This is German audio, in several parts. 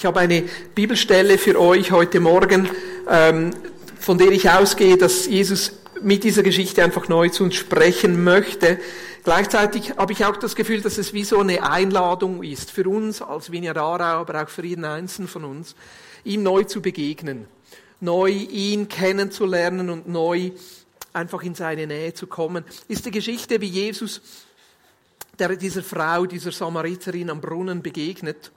Ich habe eine Bibelstelle für euch heute Morgen, ähm, von der ich ausgehe, dass Jesus mit dieser Geschichte einfach neu zu uns sprechen möchte. Gleichzeitig habe ich auch das Gefühl, dass es wie so eine Einladung ist für uns als Vineyard Aarau, aber auch für jeden Einzelnen von uns, ihm neu zu begegnen, neu ihn kennenzulernen und neu einfach in seine Nähe zu kommen. Ist die Geschichte, wie Jesus der dieser Frau, dieser Samariterin am Brunnen begegnet.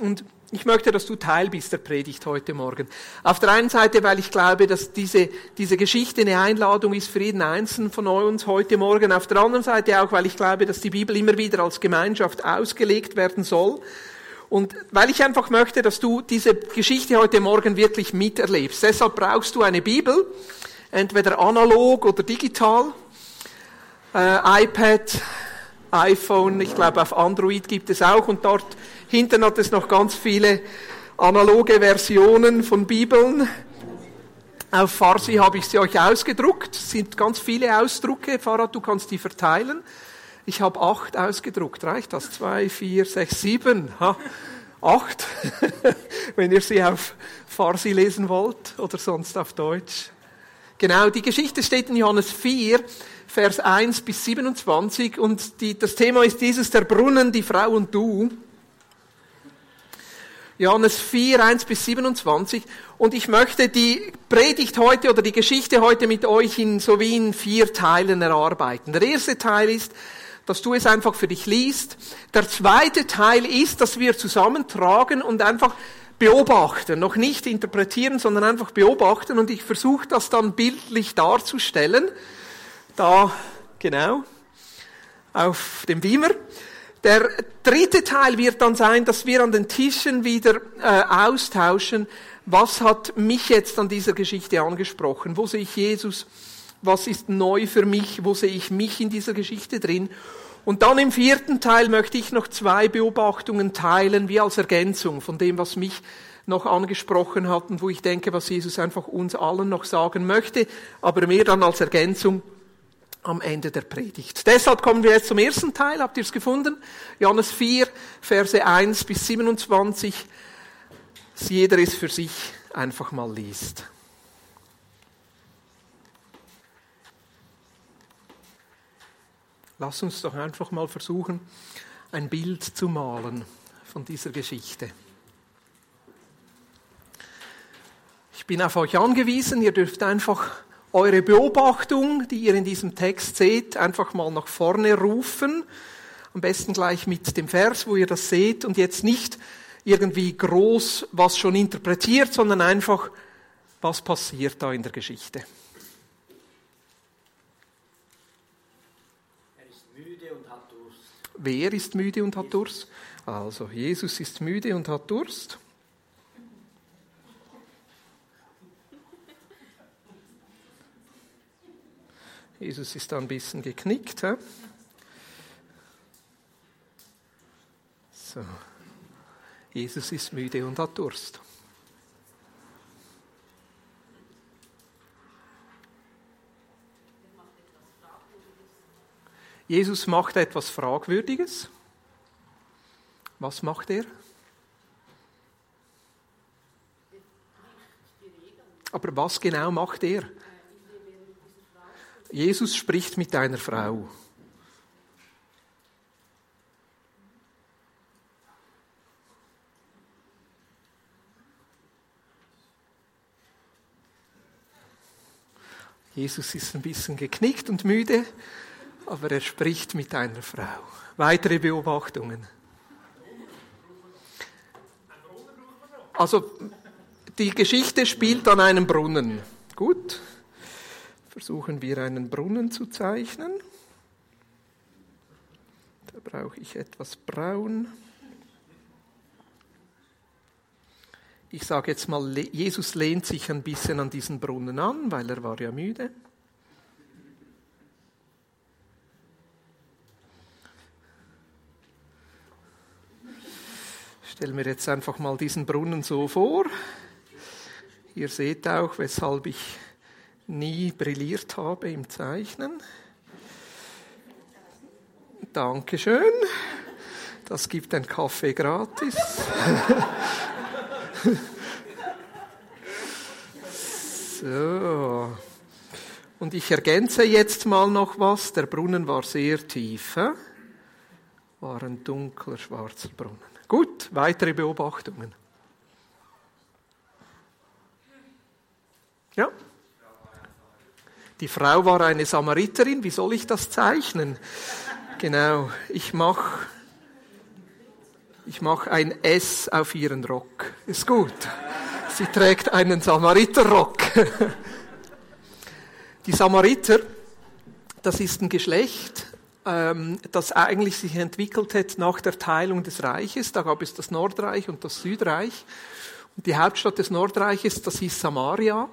Und ich möchte, dass du Teil bist der Predigt heute Morgen. Auf der einen Seite, weil ich glaube, dass diese, diese Geschichte eine Einladung ist für jeden Einzelnen von uns heute Morgen. Auf der anderen Seite auch, weil ich glaube, dass die Bibel immer wieder als Gemeinschaft ausgelegt werden soll. Und weil ich einfach möchte, dass du diese Geschichte heute Morgen wirklich miterlebst. Deshalb brauchst du eine Bibel, entweder analog oder digital, äh, iPad, iPhone, ich glaube auf Android gibt es auch und dort Hinten hat es noch ganz viele analoge Versionen von Bibeln. Auf Farsi habe ich sie euch ausgedruckt. Es sind ganz viele Ausdrucke. Fahrrad, du kannst die verteilen. Ich habe acht ausgedruckt. Reicht das? Zwei, vier, sechs, sieben. Ha, acht. Wenn ihr sie auf Farsi lesen wollt oder sonst auf Deutsch. Genau, die Geschichte steht in Johannes 4, Vers 1 bis 27 und die, das Thema ist dieses, der Brunnen, die Frau und du. Johannes 4, 1 bis 27. Und ich möchte die Predigt heute oder die Geschichte heute mit euch in, so wie in vier Teilen erarbeiten. Der erste Teil ist, dass du es einfach für dich liest. Der zweite Teil ist, dass wir zusammentragen und einfach beobachten, noch nicht interpretieren, sondern einfach beobachten und ich versuche das dann bildlich darzustellen. Da, genau, auf dem Beamer. Der dritte Teil wird dann sein, dass wir an den Tischen wieder äh, austauschen, was hat mich jetzt an dieser Geschichte angesprochen, wo sehe ich Jesus, was ist neu für mich, wo sehe ich mich in dieser Geschichte drin. Und dann im vierten Teil möchte ich noch zwei Beobachtungen teilen, wie als Ergänzung von dem, was mich noch angesprochen hat und wo ich denke, was Jesus einfach uns allen noch sagen möchte, aber mehr dann als Ergänzung am Ende der Predigt. Deshalb kommen wir jetzt zum ersten Teil. Habt ihr es gefunden? Johannes 4, Verse 1 bis 27. Dass jeder es für sich einfach mal liest. Lass uns doch einfach mal versuchen, ein Bild zu malen von dieser Geschichte. Ich bin auf euch angewiesen, ihr dürft einfach eure Beobachtung, die ihr in diesem Text seht, einfach mal nach vorne rufen. Am besten gleich mit dem Vers, wo ihr das seht und jetzt nicht irgendwie groß was schon interpretiert, sondern einfach, was passiert da in der Geschichte. Er ist müde und hat Durst. Wer ist müde und hat Durst? Also, Jesus ist müde und hat Durst. Jesus ist da ein bisschen geknickt. He? So. Jesus ist müde und hat Durst. Jesus macht etwas Fragwürdiges. Was macht er? Aber was genau macht er? Jesus spricht mit einer Frau. Jesus ist ein bisschen geknickt und müde, aber er spricht mit einer Frau. Weitere Beobachtungen. Also die Geschichte spielt an einem Brunnen. Gut versuchen wir einen Brunnen zu zeichnen. Da brauche ich etwas braun. Ich sage jetzt mal, Jesus lehnt sich ein bisschen an diesen Brunnen an, weil er war ja müde. Ich stelle mir jetzt einfach mal diesen Brunnen so vor. Ihr seht auch, weshalb ich nie brilliert habe im Zeichnen. Dankeschön. Das gibt ein Kaffee gratis. So. Und ich ergänze jetzt mal noch was. Der Brunnen war sehr tief. War ein dunkler, schwarzer Brunnen. Gut, weitere Beobachtungen. Ja? Die Frau war eine Samariterin. Wie soll ich das zeichnen? Genau, ich mache ich mach ein S auf ihren Rock. Ist gut. Sie trägt einen Samariterrock. Die Samariter, das ist ein Geschlecht, ähm, das eigentlich sich entwickelt hat nach der Teilung des Reiches. Da gab es das Nordreich und das Südreich. Und die Hauptstadt des Nordreiches, das hieß Samaria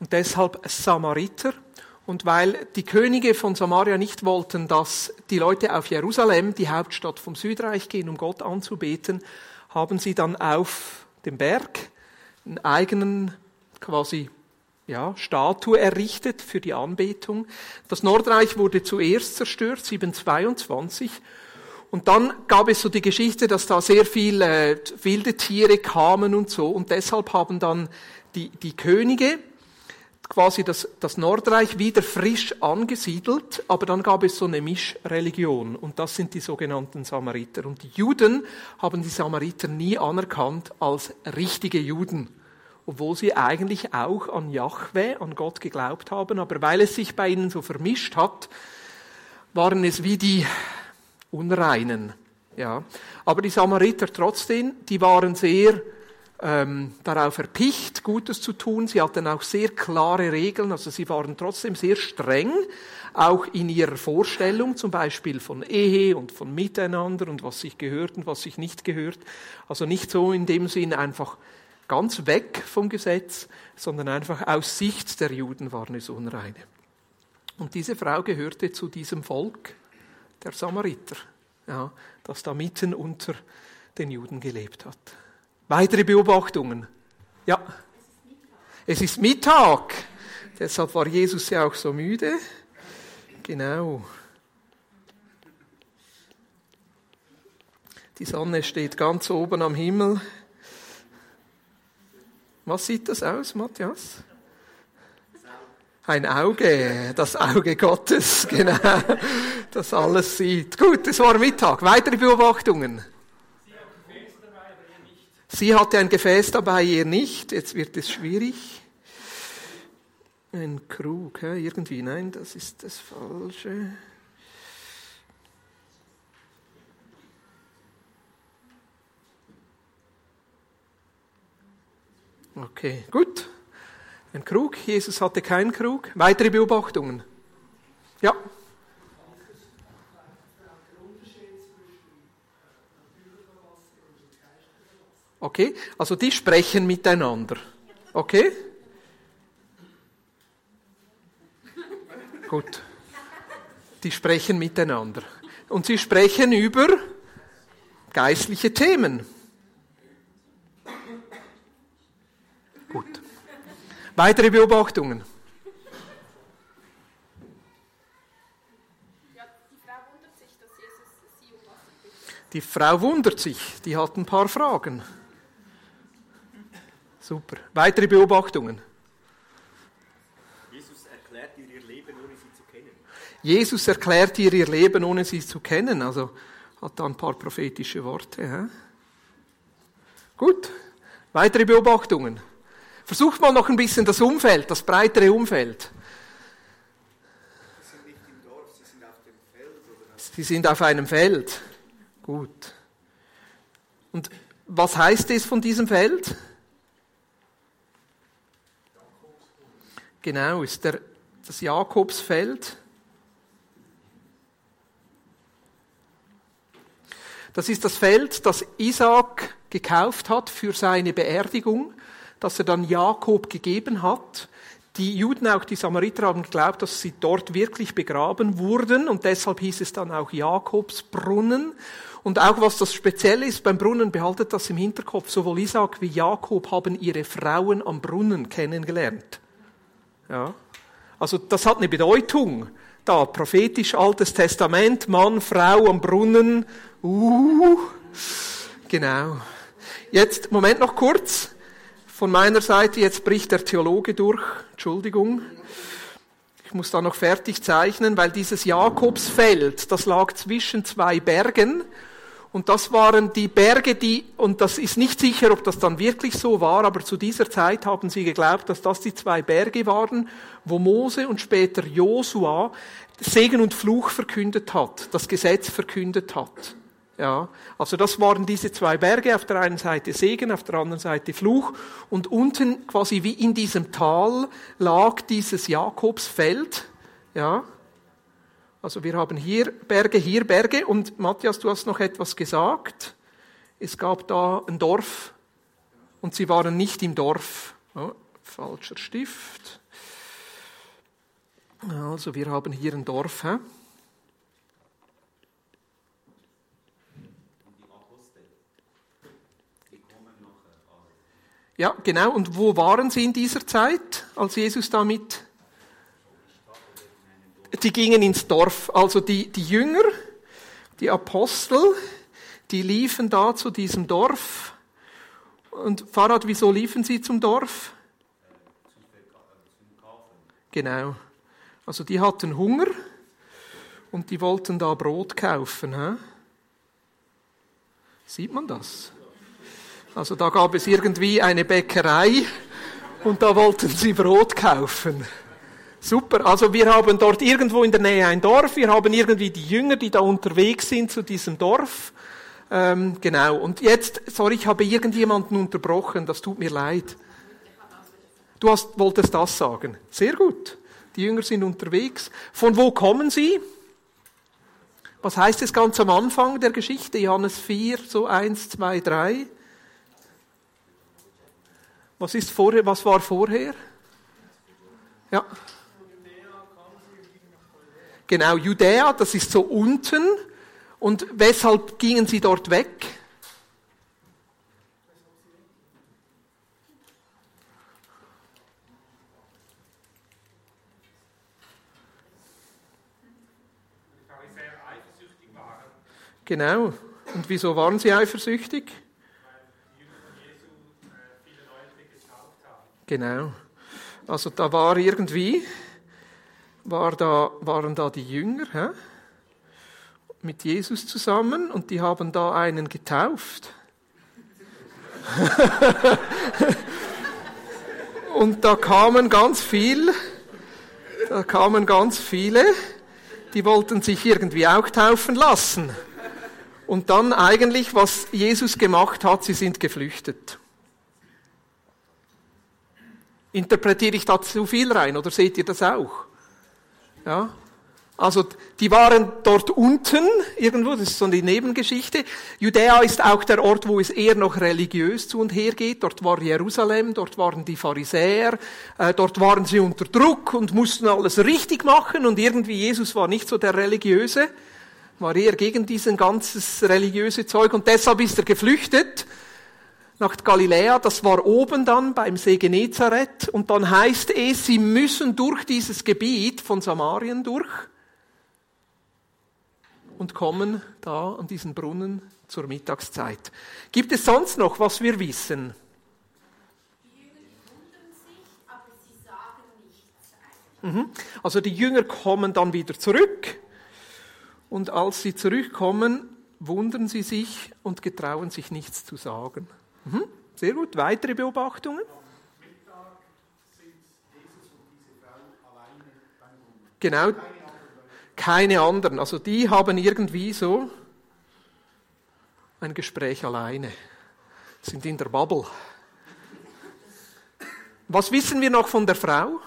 und deshalb Samariter. Und weil die Könige von Samaria nicht wollten, dass die Leute auf Jerusalem, die Hauptstadt vom Südreich, gehen, um Gott anzubeten, haben sie dann auf dem Berg einen eigenen quasi ja, Statue errichtet für die Anbetung. Das Nordreich wurde zuerst zerstört, 722. Und dann gab es so die Geschichte, dass da sehr viele äh, wilde Tiere kamen und so. Und deshalb haben dann die, die Könige quasi das, das Nordreich wieder frisch angesiedelt, aber dann gab es so eine Mischreligion und das sind die sogenannten Samariter. Und die Juden haben die Samariter nie anerkannt als richtige Juden obwohl sie eigentlich auch an Jahwe, an Gott geglaubt haben, aber weil es sich bei ihnen so vermischt hat, waren es wie die Unreinen. Ja. Aber die Samariter trotzdem, die waren sehr ähm, darauf erpicht, Gutes zu tun. Sie hatten auch sehr klare Regeln, also sie waren trotzdem sehr streng, auch in ihrer Vorstellung, zum Beispiel von Ehe und von Miteinander und was sich gehört und was sich nicht gehört. Also nicht so in dem Sinn einfach ganz weg vom Gesetz, sondern einfach aus Sicht der Juden waren es Unreine. Und diese Frau gehörte zu diesem Volk der Samariter, ja, das da mitten unter den Juden gelebt hat. Weitere Beobachtungen? Ja. Es ist Mittag. Deshalb war Jesus ja auch so müde. Genau. Die Sonne steht ganz oben am Himmel. Was sieht das aus, Matthias? Ein Auge, das Auge Gottes, genau, das alles sieht. Gut, es war Mittag. Weitere Beobachtungen? Sie hatte ein Gefäß dabei, ihr nicht. Jetzt wird es schwierig. Ein Krug, irgendwie, nein, das ist das Falsche. Okay, gut. Ein Krug. Jesus hatte keinen Krug. Weitere Beobachtungen? Ja. Okay, also die sprechen miteinander. Okay? Gut. Die sprechen miteinander. Und sie sprechen über geistliche Themen. Gut. Weitere Beobachtungen? Die Frau wundert sich, die hat ein paar Fragen. Super. Weitere Beobachtungen? Jesus erklärt ihr ihr Leben, ohne sie zu kennen. Jesus erklärt ihr ihr Leben, ohne sie zu kennen. Also hat da ein paar prophetische Worte. Hä? Gut. Weitere Beobachtungen? Versucht mal noch ein bisschen das Umfeld, das breitere Umfeld. Sie sind nicht im Dorf, sie sind auf dem Feld. Oder Sie sind auf einem Feld. Gut. Und was heißt es von diesem Feld? Genau, ist der, das Jakobsfeld. Das ist das Feld, das Isaac gekauft hat für seine Beerdigung das er dann Jakob gegeben hat. Die Juden, auch die Samariter, haben geglaubt, dass sie dort wirklich begraben wurden und deshalb hieß es dann auch Jakobsbrunnen. Und auch was das Spezielle ist beim Brunnen, behaltet das im Hinterkopf. Sowohl Isaac wie Jakob haben ihre Frauen am Brunnen kennengelernt. Ja. Also das hat eine Bedeutung. Da prophetisch Altes Testament, Mann, Frau am Brunnen. Uh, genau. Jetzt Moment noch kurz. von meiner Seite, jetzt bricht der Theologe durch, Entschuldigung. Ich muss da noch fertig zeichnen, weil dieses Jakobsfeld, das lag zwischen zwei Bergen und das waren die Berge, die, und das ist nicht sicher, ob das dann wirklich so war, aber zu dieser Zeit haben sie geglaubt, dass das die zwei Berge waren, wo Mose und später Josua Segen und Fluch verkündet hat, das Gesetz verkündet hat. Ja, also das waren diese zwei Berge, auf der einen Seite Segen, auf der anderen Seite Fluch und unten quasi wie in diesem Tal lag dieses Jakobsfeld, ja. Also wir haben hier Berge, hier Berge und Matthias, du hast noch etwas gesagt. Es gab da ein Dorf und sie waren nicht im Dorf. Oh, falscher Stift. Also wir haben hier ein Dorf. Hä? Ja, genau. Und wo waren sie in dieser Zeit, als Jesus damit? Die gingen ins Dorf. Also die, die Jünger, die Apostel, die liefen da zu diesem Dorf. Und Fahrrad, wieso liefen sie zum Dorf? Genau. Also die hatten Hunger und die wollten da Brot kaufen. Hä? Sieht man das? Also da gab es irgendwie eine Bäckerei und da wollten sie Brot kaufen. Super, also wir haben dort irgendwo in der Nähe ein Dorf, wir haben irgendwie die Jünger, die da unterwegs sind zu diesem Dorf. Ähm, genau, und jetzt, sorry, ich habe irgendjemanden unterbrochen, das tut mir leid. Du hast, wolltest das sagen. Sehr gut. Die Jünger sind unterwegs. Von wo kommen sie? Was heißt es ganz am Anfang der Geschichte? Johannes 4, so 1, 2, 3. Was ist vorher, was war vorher? Ja. Genau, Judäa, das ist so unten. Und weshalb gingen sie dort weg? Genau. Und wieso waren sie eifersüchtig? Genau. Also da war irgendwie, war da, waren da die Jünger hä? mit Jesus zusammen und die haben da einen getauft. und da kamen ganz viel, da kamen ganz viele, die wollten sich irgendwie auch taufen lassen. Und dann eigentlich, was Jesus gemacht hat, sie sind geflüchtet. Interpretiere ich da zu viel rein oder seht ihr das auch? Ja? Also, die waren dort unten irgendwo, das ist so die Nebengeschichte. Judäa ist auch der Ort, wo es eher noch religiös zu und her geht. Dort war Jerusalem, dort waren die Pharisäer, äh, dort waren sie unter Druck und mussten alles richtig machen und irgendwie Jesus war nicht so der religiöse, war eher gegen diesen ganzes religiöse Zeug und deshalb ist er geflüchtet nach Galiläa, das war oben dann beim See Genezareth und dann heißt es, sie müssen durch dieses Gebiet von Samarien durch und kommen da an diesen Brunnen zur Mittagszeit. Gibt es sonst noch, was wir wissen? Mhm. Also die Jünger kommen dann wieder zurück und als sie zurückkommen, wundern sie sich und getrauen sich nichts zu sagen. Mhm. Sehr gut. Weitere Beobachtungen? Genau. Keine anderen. Also die haben irgendwie so ein Gespräch alleine. Sind in der Bubble. Was wissen wir noch von der Frau?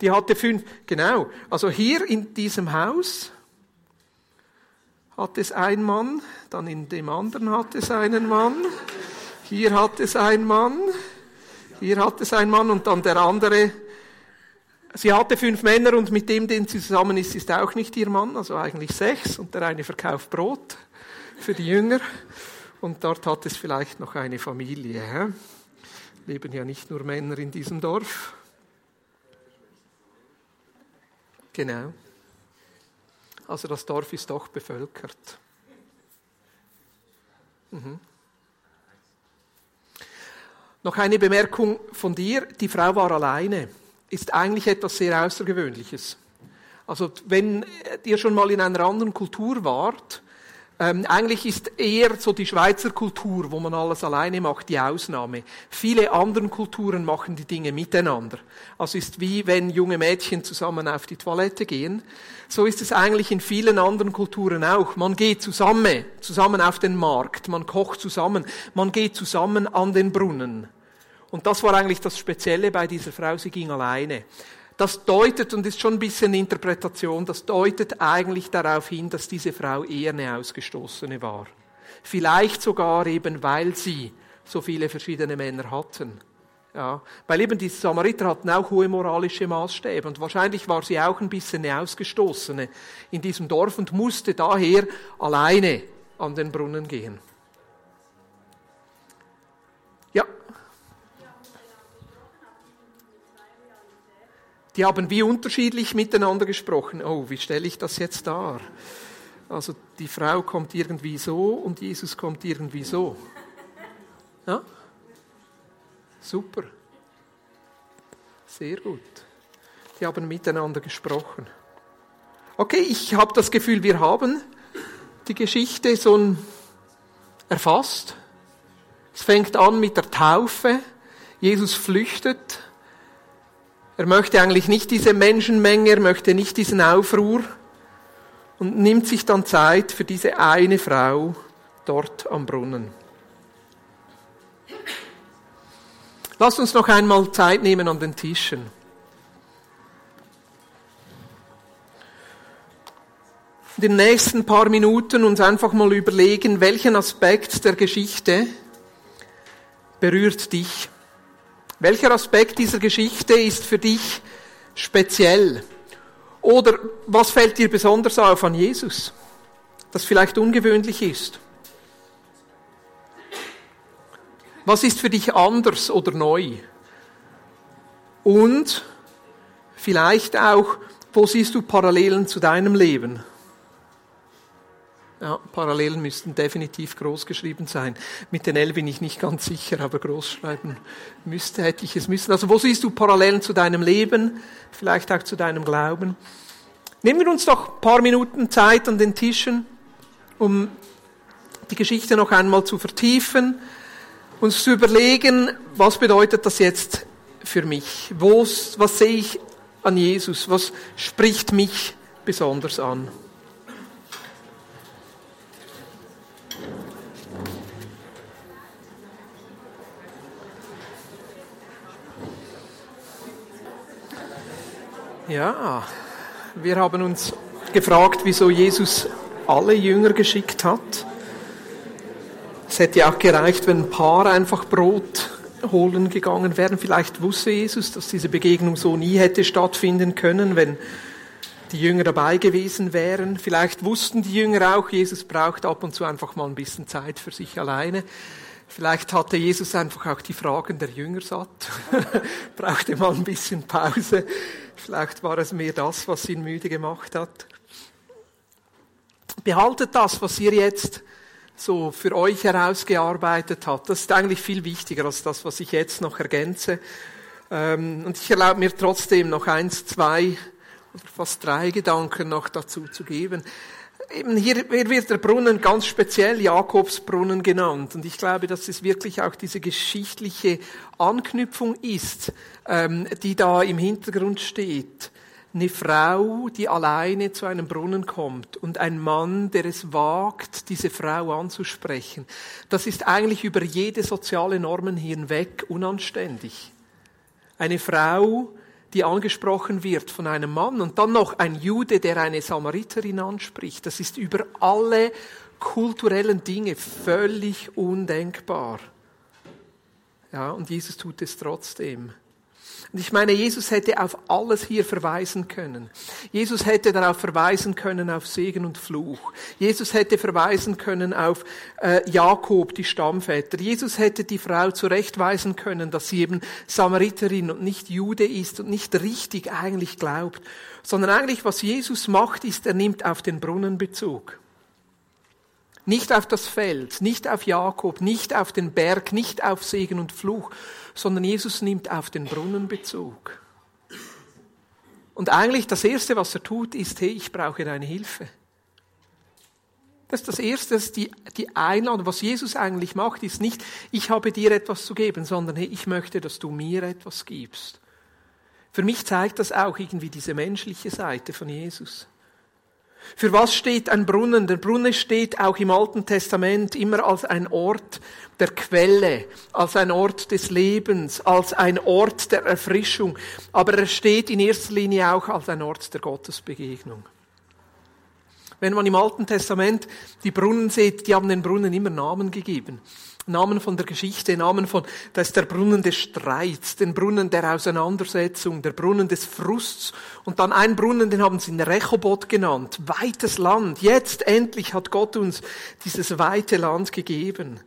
Die hatte fünf, genau. Also hier in diesem Haus hat es ein Mann, dann in dem anderen hat es einen Mann, hier hat es ein Mann, hier hat es ein Mann und dann der andere. Sie hatte fünf Männer und mit dem, den sie zusammen ist, ist auch nicht ihr Mann, also eigentlich sechs und der eine verkauft Brot für die Jünger und dort hat es vielleicht noch eine Familie. Hä? Leben ja nicht nur Männer in diesem Dorf. Genau. Also das Dorf ist doch bevölkert. Noch eine Bemerkung von dir. Die Frau war alleine. Ist eigentlich etwas sehr Außergewöhnliches. Also wenn ihr schon mal in einer anderen Kultur wart, ähm, eigentlich ist eher so die Schweizer Kultur, wo man alles alleine macht, die Ausnahme. Viele andere Kulturen machen die Dinge miteinander. Also ist wie wenn junge Mädchen zusammen auf die Toilette gehen. So ist es eigentlich in vielen anderen Kulturen auch. Man geht zusammen, zusammen auf den Markt, man kocht zusammen, man geht zusammen an den Brunnen. Und das war eigentlich das Spezielle bei dieser Frau, sie ging alleine. Das deutet, und ist schon ein bisschen Interpretation, das deutet eigentlich darauf hin, dass diese Frau eher eine Ausgestoßene war. Vielleicht sogar eben, weil sie so viele verschiedene Männer hatten. Ja, weil eben die Samariter hatten auch hohe moralische Maßstäbe und wahrscheinlich war sie auch ein bisschen eine Ausgestoßene in diesem Dorf und musste daher alleine an den Brunnen gehen. Die haben wie unterschiedlich miteinander gesprochen. Oh, wie stelle ich das jetzt dar? Also die Frau kommt irgendwie so und Jesus kommt irgendwie so. Ja? Super. Sehr gut. Die haben miteinander gesprochen. Okay, ich habe das Gefühl, wir haben die Geschichte so erfasst. Es fängt an mit der Taufe. Jesus flüchtet er möchte eigentlich nicht diese Menschenmenge, er möchte nicht diesen Aufruhr und nimmt sich dann Zeit für diese eine Frau dort am Brunnen. Lass uns noch einmal Zeit nehmen an den Tischen. In den nächsten paar Minuten uns einfach mal überlegen, welchen Aspekt der Geschichte berührt dich. Welcher Aspekt dieser Geschichte ist für dich speziell? Oder was fällt dir besonders auf an Jesus, das vielleicht ungewöhnlich ist? Was ist für dich anders oder neu? Und vielleicht auch, wo siehst du Parallelen zu deinem Leben? Ja, Parallelen müssten definitiv groß geschrieben sein. Mit den L bin ich nicht ganz sicher, aber groß schreiben müsste, hätte ich es müssen. Also wo siehst du Parallelen zu deinem Leben, vielleicht auch zu deinem Glauben? Nehmen wir uns doch ein paar Minuten Zeit an den Tischen, um die Geschichte noch einmal zu vertiefen, uns zu überlegen, was bedeutet das jetzt für mich? Was, was sehe ich an Jesus? Was spricht mich besonders an? Ja, wir haben uns gefragt, wieso Jesus alle Jünger geschickt hat. Es hätte auch gereicht, wenn ein Paar einfach Brot holen gegangen wären. Vielleicht wusste Jesus, dass diese Begegnung so nie hätte stattfinden können, wenn die Jünger dabei gewesen wären. Vielleicht wussten die Jünger auch, Jesus braucht ab und zu einfach mal ein bisschen Zeit für sich alleine. Vielleicht hatte Jesus einfach auch die Fragen der Jünger satt, brauchte mal ein bisschen Pause. Vielleicht war es mehr das, was ihn müde gemacht hat. Behaltet das, was ihr jetzt so für euch herausgearbeitet habt. Das ist eigentlich viel wichtiger als das, was ich jetzt noch ergänze. Ähm, und ich erlaube mir trotzdem noch eins, zwei oder fast drei Gedanken noch dazu zu geben eben hier wird der Brunnen ganz speziell Jakobsbrunnen genannt. Und ich glaube, dass es wirklich auch diese geschichtliche Anknüpfung ist, ähm, die da im Hintergrund steht. Eine Frau, die alleine zu einem Brunnen kommt und ein Mann, der es wagt, diese Frau anzusprechen. Das ist eigentlich über jede soziale Normen hinweg unanständig. Eine Frau, die angesprochen wird von einem Mann und dann noch ein Jude, der eine Samariterin anspricht. Das ist über alle kulturellen Dinge völlig undenkbar. Ja, und Jesus tut es trotzdem. Und ich meine, Jesus hätte auf alles hier verweisen können. Jesus hätte darauf verweisen können auf Segen und Fluch. Jesus hätte verweisen können auf äh, Jakob, die Stammväter. Jesus hätte die Frau zurechtweisen können, dass sie eben Samariterin und nicht Jude ist und nicht richtig eigentlich glaubt, sondern eigentlich was Jesus macht, ist, er nimmt auf den Brunnen Bezug. Nicht auf das Feld, nicht auf Jakob, nicht auf den Berg, nicht auf Segen und Fluch, sondern Jesus nimmt auf den Brunnen Bezug. Und eigentlich das Erste, was er tut, ist, hey, ich brauche deine Hilfe. Das ist das Erste, das die, die Einladung. Was Jesus eigentlich macht, ist nicht, ich habe dir etwas zu geben, sondern hey, ich möchte, dass du mir etwas gibst. Für mich zeigt das auch irgendwie diese menschliche Seite von Jesus. Für was steht ein Brunnen? Der Brunnen steht auch im Alten Testament immer als ein Ort der Quelle, als ein Ort des Lebens, als ein Ort der Erfrischung. Aber er steht in erster Linie auch als ein Ort der Gottesbegegnung. Wenn man im Alten Testament die Brunnen sieht, die haben den Brunnen immer Namen gegeben. Namen von der Geschichte, Namen von, das ist der Brunnen des Streits, den Brunnen der Auseinandersetzung, der Brunnen des Frusts und dann ein Brunnen, den haben sie in Rechobot genannt, weites Land. Jetzt endlich hat Gott uns dieses weite Land gegeben.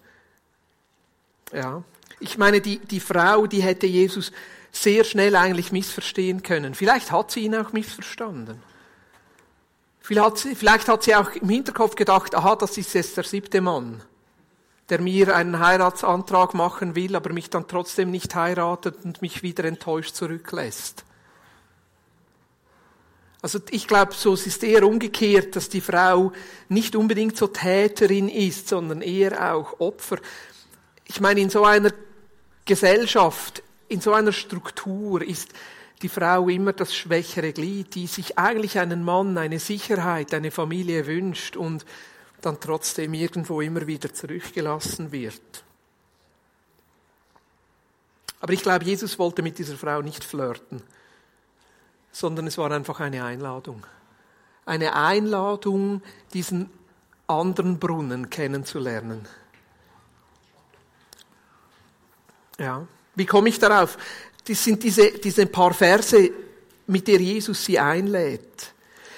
Ja. Ich meine, die, die Frau, die hätte Jesus sehr schnell eigentlich missverstehen können. Vielleicht hat sie ihn auch missverstanden. Vielleicht hat sie, vielleicht hat sie auch im Hinterkopf gedacht, aha, das ist jetzt der siebte Mann der mir einen Heiratsantrag machen will, aber mich dann trotzdem nicht heiratet und mich wieder enttäuscht zurücklässt. Also ich glaube, so es ist eher umgekehrt, dass die Frau nicht unbedingt so Täterin ist, sondern eher auch Opfer. Ich meine, in so einer Gesellschaft, in so einer Struktur ist die Frau immer das schwächere Glied, die sich eigentlich einen Mann, eine Sicherheit, eine Familie wünscht und dann trotzdem irgendwo immer wieder zurückgelassen wird. Aber ich glaube, Jesus wollte mit dieser Frau nicht flirten, sondern es war einfach eine Einladung. Eine Einladung, diesen anderen Brunnen kennenzulernen. Ja. Wie komme ich darauf? Das sind diese, diese paar Verse, mit der Jesus sie einlädt.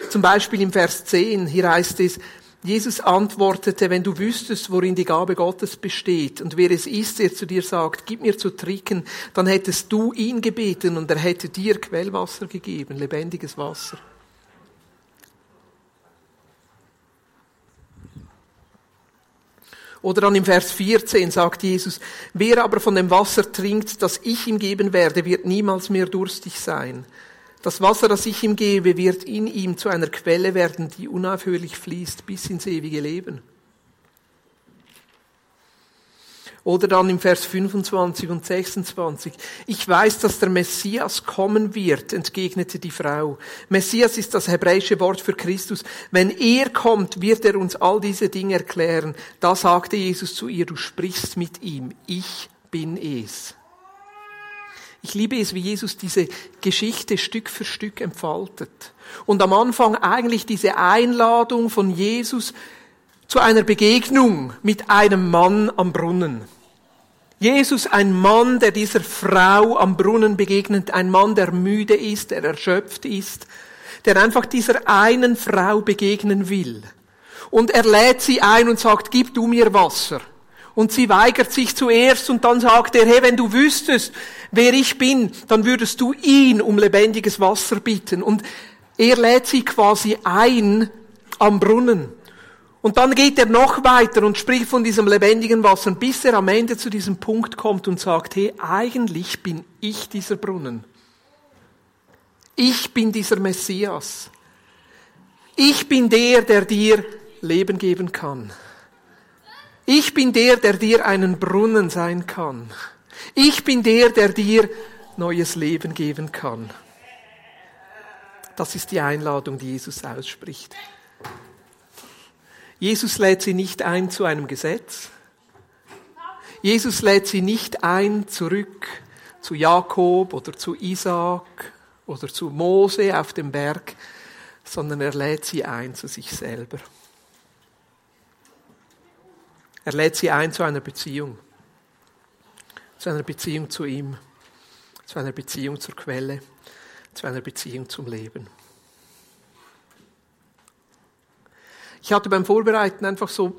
Zum Beispiel im Vers 10, hier heißt es, Jesus antwortete, wenn du wüsstest, worin die Gabe Gottes besteht und wer es ist, der zu dir sagt, gib mir zu trinken, dann hättest du ihn gebeten und er hätte dir Quellwasser gegeben, lebendiges Wasser. Oder dann im Vers 14 sagt Jesus, wer aber von dem Wasser trinkt, das ich ihm geben werde, wird niemals mehr durstig sein. Das Wasser, das ich ihm gebe, wird in ihm zu einer Quelle werden, die unaufhörlich fließt bis ins ewige Leben. Oder dann im Vers 25 und 26. Ich weiß, dass der Messias kommen wird, entgegnete die Frau. Messias ist das hebräische Wort für Christus. Wenn er kommt, wird er uns all diese Dinge erklären. Da sagte Jesus zu ihr, du sprichst mit ihm. Ich bin es. Ich liebe es, wie Jesus diese Geschichte Stück für Stück entfaltet. Und am Anfang eigentlich diese Einladung von Jesus zu einer Begegnung mit einem Mann am Brunnen. Jesus, ein Mann, der dieser Frau am Brunnen begegnet, ein Mann, der müde ist, der erschöpft ist, der einfach dieser einen Frau begegnen will. Und er lädt sie ein und sagt, gib du mir Wasser. Und sie weigert sich zuerst und dann sagt er, hey, wenn du wüsstest, wer ich bin, dann würdest du ihn um lebendiges Wasser bitten. Und er lädt sie quasi ein am Brunnen. Und dann geht er noch weiter und spricht von diesem lebendigen Wasser, bis er am Ende zu diesem Punkt kommt und sagt, hey, eigentlich bin ich dieser Brunnen. Ich bin dieser Messias. Ich bin der, der dir Leben geben kann. Ich bin der, der dir einen Brunnen sein kann. Ich bin der, der dir neues Leben geben kann. Das ist die Einladung, die Jesus ausspricht. Jesus lädt sie nicht ein zu einem Gesetz. Jesus lädt sie nicht ein zurück zu Jakob oder zu Isaak oder zu Mose auf dem Berg, sondern er lädt sie ein zu sich selber. Er lädt sie ein zu einer Beziehung. Zu einer Beziehung zu ihm. Zu einer Beziehung zur Quelle. Zu einer Beziehung zum Leben. Ich hatte beim Vorbereiten einfach so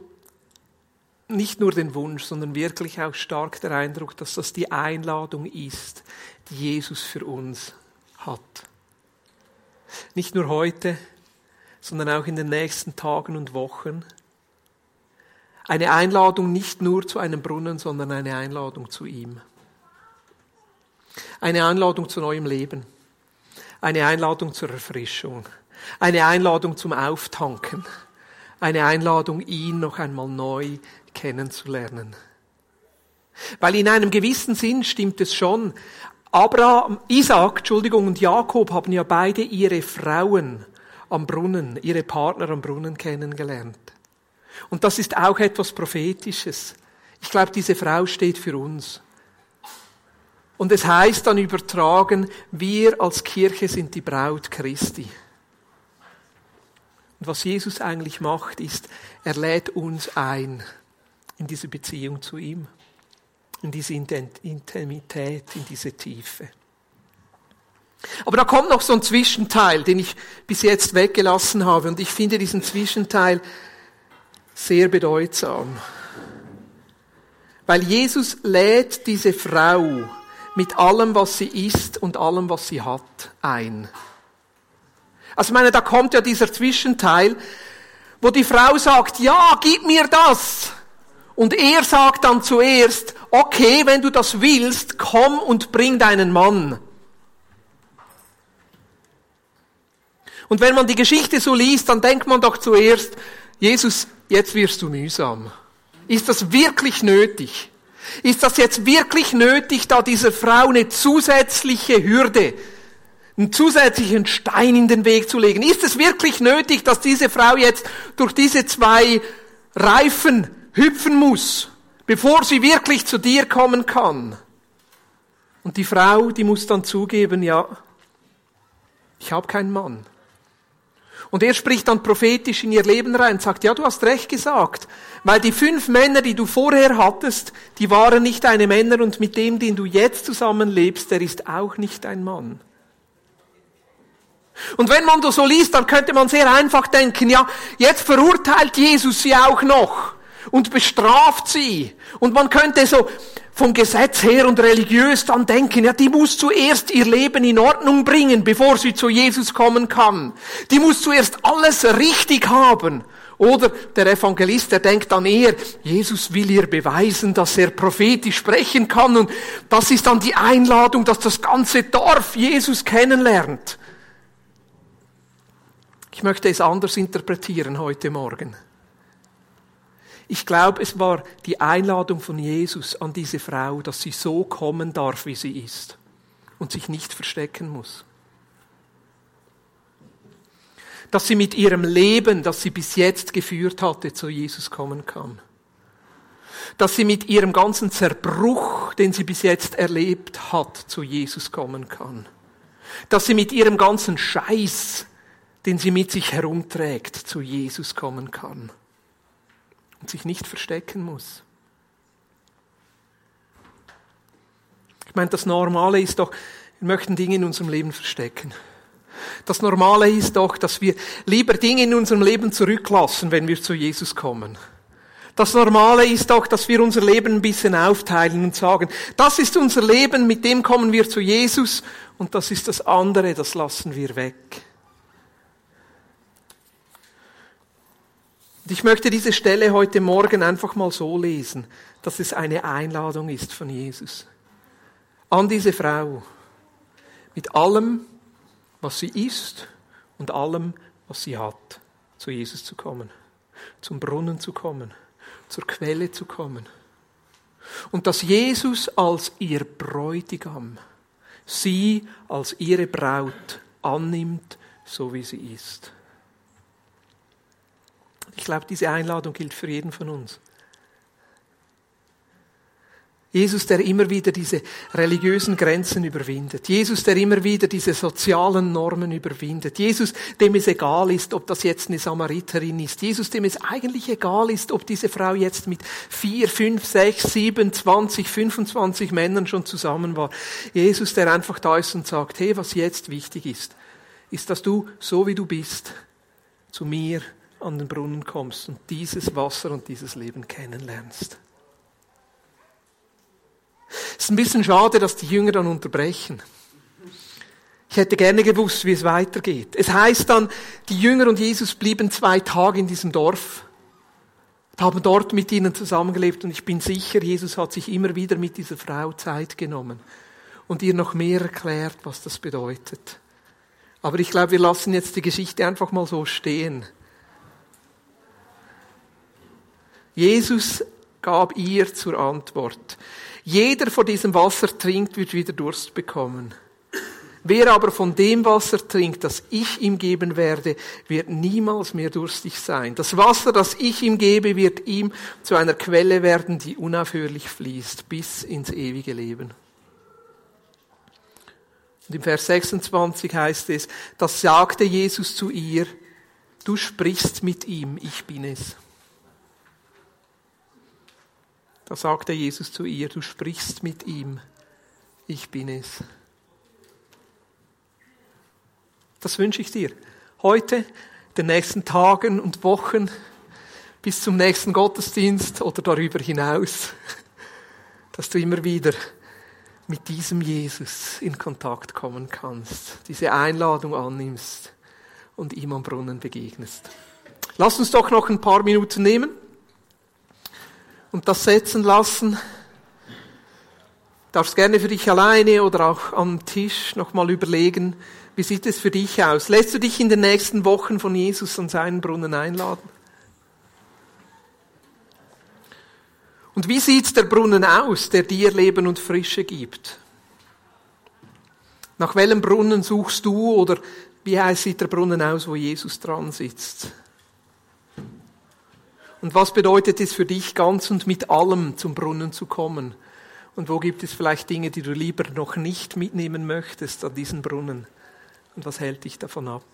nicht nur den Wunsch, sondern wirklich auch stark der Eindruck, dass das die Einladung ist, die Jesus für uns hat. Nicht nur heute, sondern auch in den nächsten Tagen und Wochen Eine Einladung nicht nur zu einem Brunnen, sondern eine Einladung zu ihm. Eine Einladung zu neuem Leben. Eine Einladung zur Erfrischung. Eine Einladung zum Auftanken. Eine Einladung, ihn noch einmal neu kennenzulernen. Weil in einem gewissen Sinn stimmt es schon. Abraham, Isaac, Entschuldigung, und Jakob haben ja beide ihre Frauen am Brunnen, ihre Partner am Brunnen kennengelernt. Und das ist auch etwas Prophetisches. Ich glaube, diese Frau steht für uns. Und es heißt dann übertragen, wir als Kirche sind die Braut Christi. Und was Jesus eigentlich macht, ist, er lädt uns ein in diese Beziehung zu ihm, in diese Intimität, in diese Tiefe. Aber da kommt noch so ein Zwischenteil, den ich bis jetzt weggelassen habe. Und ich finde diesen Zwischenteil sehr bedeutsam. Weil Jesus lädt diese Frau mit allem, was sie ist und allem, was sie hat, ein. Also meine, da kommt ja dieser Zwischenteil, wo die Frau sagt, ja, gib mir das. Und er sagt dann zuerst, okay, wenn du das willst, komm und bring deinen Mann. Und wenn man die Geschichte so liest, dann denkt man doch zuerst, Jesus, jetzt wirst du mühsam. Ist das wirklich nötig? Ist das jetzt wirklich nötig, da dieser Frau eine zusätzliche Hürde, einen zusätzlichen Stein in den Weg zu legen? Ist es wirklich nötig, dass diese Frau jetzt durch diese zwei Reifen hüpfen muss, bevor sie wirklich zu dir kommen kann? Und die Frau, die muss dann zugeben, ja, ich habe keinen Mann. Und er spricht dann prophetisch in ihr Leben rein, sagt, ja, du hast recht gesagt, weil die fünf Männer, die du vorher hattest, die waren nicht deine Männer und mit dem, den du jetzt zusammenlebst, der ist auch nicht ein Mann. Und wenn man das so liest, dann könnte man sehr einfach denken, ja, jetzt verurteilt Jesus sie auch noch und bestraft sie. Und man könnte so vom Gesetz her und religiös dann denken, ja, die muss zuerst ihr Leben in Ordnung bringen, bevor sie zu Jesus kommen kann. Die muss zuerst alles richtig haben. Oder der Evangelist, der denkt dann eher, Jesus will ihr beweisen, dass er prophetisch sprechen kann und das ist dann die Einladung, dass das ganze Dorf Jesus kennenlernt. Ich möchte es anders interpretieren heute Morgen. Ich glaube, es war die Einladung von Jesus an diese Frau, dass sie so kommen darf, wie sie ist und sich nicht verstecken muss. Dass sie mit ihrem Leben, das sie bis jetzt geführt hatte, zu Jesus kommen kann. Dass sie mit ihrem ganzen Zerbruch, den sie bis jetzt erlebt hat, zu Jesus kommen kann. Dass sie mit ihrem ganzen Scheiß, den sie mit sich herumträgt, zu Jesus kommen kann und sich nicht verstecken muss. Ich meine, das Normale ist doch, wir möchten Dinge in unserem Leben verstecken. Das Normale ist doch, dass wir lieber Dinge in unserem Leben zurücklassen, wenn wir zu Jesus kommen. Das Normale ist doch, dass wir unser Leben ein bisschen aufteilen und sagen, das ist unser Leben, mit dem kommen wir zu Jesus und das ist das andere, das lassen wir weg. Und ich möchte diese Stelle heute Morgen einfach mal so lesen, dass es eine Einladung ist von Jesus an diese Frau mit allem, was sie ist und allem, was sie hat, zu Jesus zu kommen, zum Brunnen zu kommen, zur Quelle zu kommen. Und dass Jesus als ihr Bräutigam sie als ihre Braut annimmt, so wie sie ist. Ich glaube, diese Einladung gilt für jeden von uns. Jesus, der immer wieder diese religiösen Grenzen überwindet. Jesus, der immer wieder diese sozialen Normen überwindet. Jesus, dem es egal ist, ob das jetzt eine Samariterin ist. Jesus, dem es eigentlich egal ist, ob diese Frau jetzt mit vier, fünf, sechs, sieben, zwanzig, 25 Männern schon zusammen war. Jesus, der einfach da ist und sagt, hey, was jetzt wichtig ist, ist, dass du, so wie du bist, zu mir an den Brunnen kommst und dieses Wasser und dieses Leben kennenlernst. Es ist ein bisschen schade, dass die Jünger dann unterbrechen. Ich hätte gerne gewusst, wie es weitergeht. Es heißt dann, die Jünger und Jesus blieben zwei Tage in diesem Dorf. haben dort mit ihnen zusammengelebt und ich bin sicher, Jesus hat sich immer wieder mit dieser Frau Zeit genommen und ihr noch mehr erklärt, was das bedeutet. Aber ich glaube, wir lassen jetzt die Geschichte einfach mal so stehen. Jesus gab ihr zur Antwort. Jeder vor diesem Wasser trinkt, wird wieder Durst bekommen. Wer aber von dem Wasser trinkt, das ich ihm geben werde, wird niemals mehr durstig sein. Das Wasser, das ich ihm gebe, wird ihm zu einer Quelle werden, die unaufhörlich fließt bis ins ewige Leben. Und im Vers 26 heißt es, das sagte Jesus zu ihr, du sprichst mit ihm, ich bin es. Da sagte Jesus zu ihr, du sprichst mit ihm, ich bin es. Das wünsche ich dir. Heute, den nächsten Tagen und Wochen, bis zum nächsten Gottesdienst oder darüber hinaus, dass du immer wieder mit diesem Jesus in Kontakt kommen kannst, diese Einladung annimmst und ihm am Brunnen begegnest. Lass uns doch noch ein paar Minuten nehmen und das setzen lassen. Darfst gerne für dich alleine oder auch am Tisch nochmal überlegen, wie sieht es für dich aus? Lässt du dich in den nächsten Wochen von Jesus an seinen Brunnen einladen? Und wie sieht der Brunnen aus, der dir Leben und Frische gibt? Nach welchem Brunnen suchst du oder wie heißt sieht der Brunnen aus, wo Jesus dran sitzt? Und was bedeutet es für dich, ganz und mit allem zum Brunnen zu kommen? Und wo gibt es vielleicht Dinge, die du lieber noch nicht mitnehmen möchtest an diesen Brunnen? Und was hält dich davon ab?